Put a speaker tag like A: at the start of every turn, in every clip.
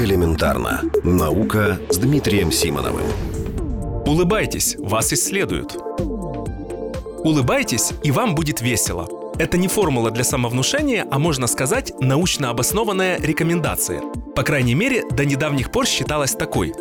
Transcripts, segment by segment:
A: Элементарно. Наука с Дмитрием Симоновым.
B: Улыбайтесь, вас исследуют. Улыбайтесь, и вам будет весело. Это не формула для самовнушения, а можно сказать, научно обоснованная рекомендация. По крайней мере, до недавних пор считалась такой.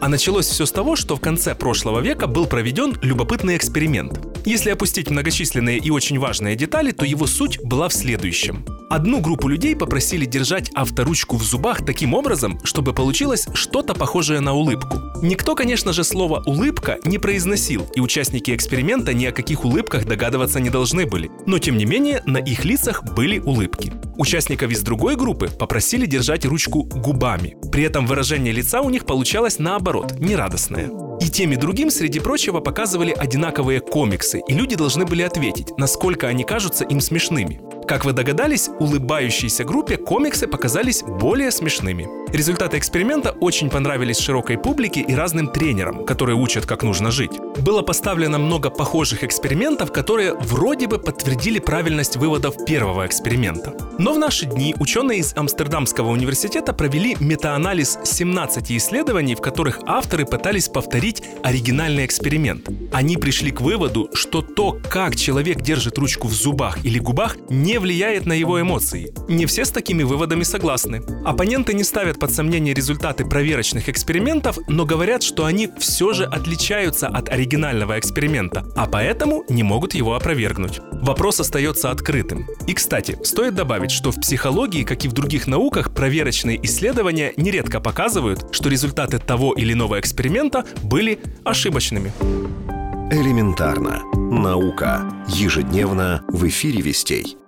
B: А началось все с того, что в конце прошлого века был проведен любопытный эксперимент. Если опустить многочисленные и очень важные детали, то его суть была в следующем. Одну группу людей попросили держать авторучку в зубах таким образом, чтобы получилось что-то похожее на улыбку. Никто, конечно же, слово «улыбка» не произносил, и участники эксперимента ни о каких улыбках догадываться не должны были. Но, тем не менее, на их лицах были улыбки. Участников из другой группы попросили держать ручку губами. При этом выражение лица у них получалось наоборот, нерадостное. И тем и другим, среди прочего, показывали одинаковые комиксы, и люди должны были ответить, насколько они кажутся им смешными. Как вы догадались, улыбающейся группе комиксы показались более смешными. Результаты эксперимента очень понравились широкой публике и разным тренерам, которые учат, как нужно жить. Было поставлено много похожих экспериментов, которые вроде бы подтвердили правильность выводов первого эксперимента. Но в наши дни ученые из Амстердамского университета провели метаанализ 17 исследований, в которых авторы пытались повторить оригинальный эксперимент. Они пришли к выводу, что то, как человек держит ручку в зубах или губах, не влияет на его эмоции. Не все с такими выводами согласны. Оппоненты не ставят под сомнение результаты проверочных экспериментов, но говорят, что они все же отличаются от оригинального эксперимента, а поэтому не могут его опровергнуть. Вопрос остается открытым. И, кстати, стоит добавить, что в психологии, как и в других науках, проверочные исследования нередко показывают, что результаты того или иного эксперимента были ошибочными.
A: Элементарно. Наука. Ежедневно в эфире «Вестей».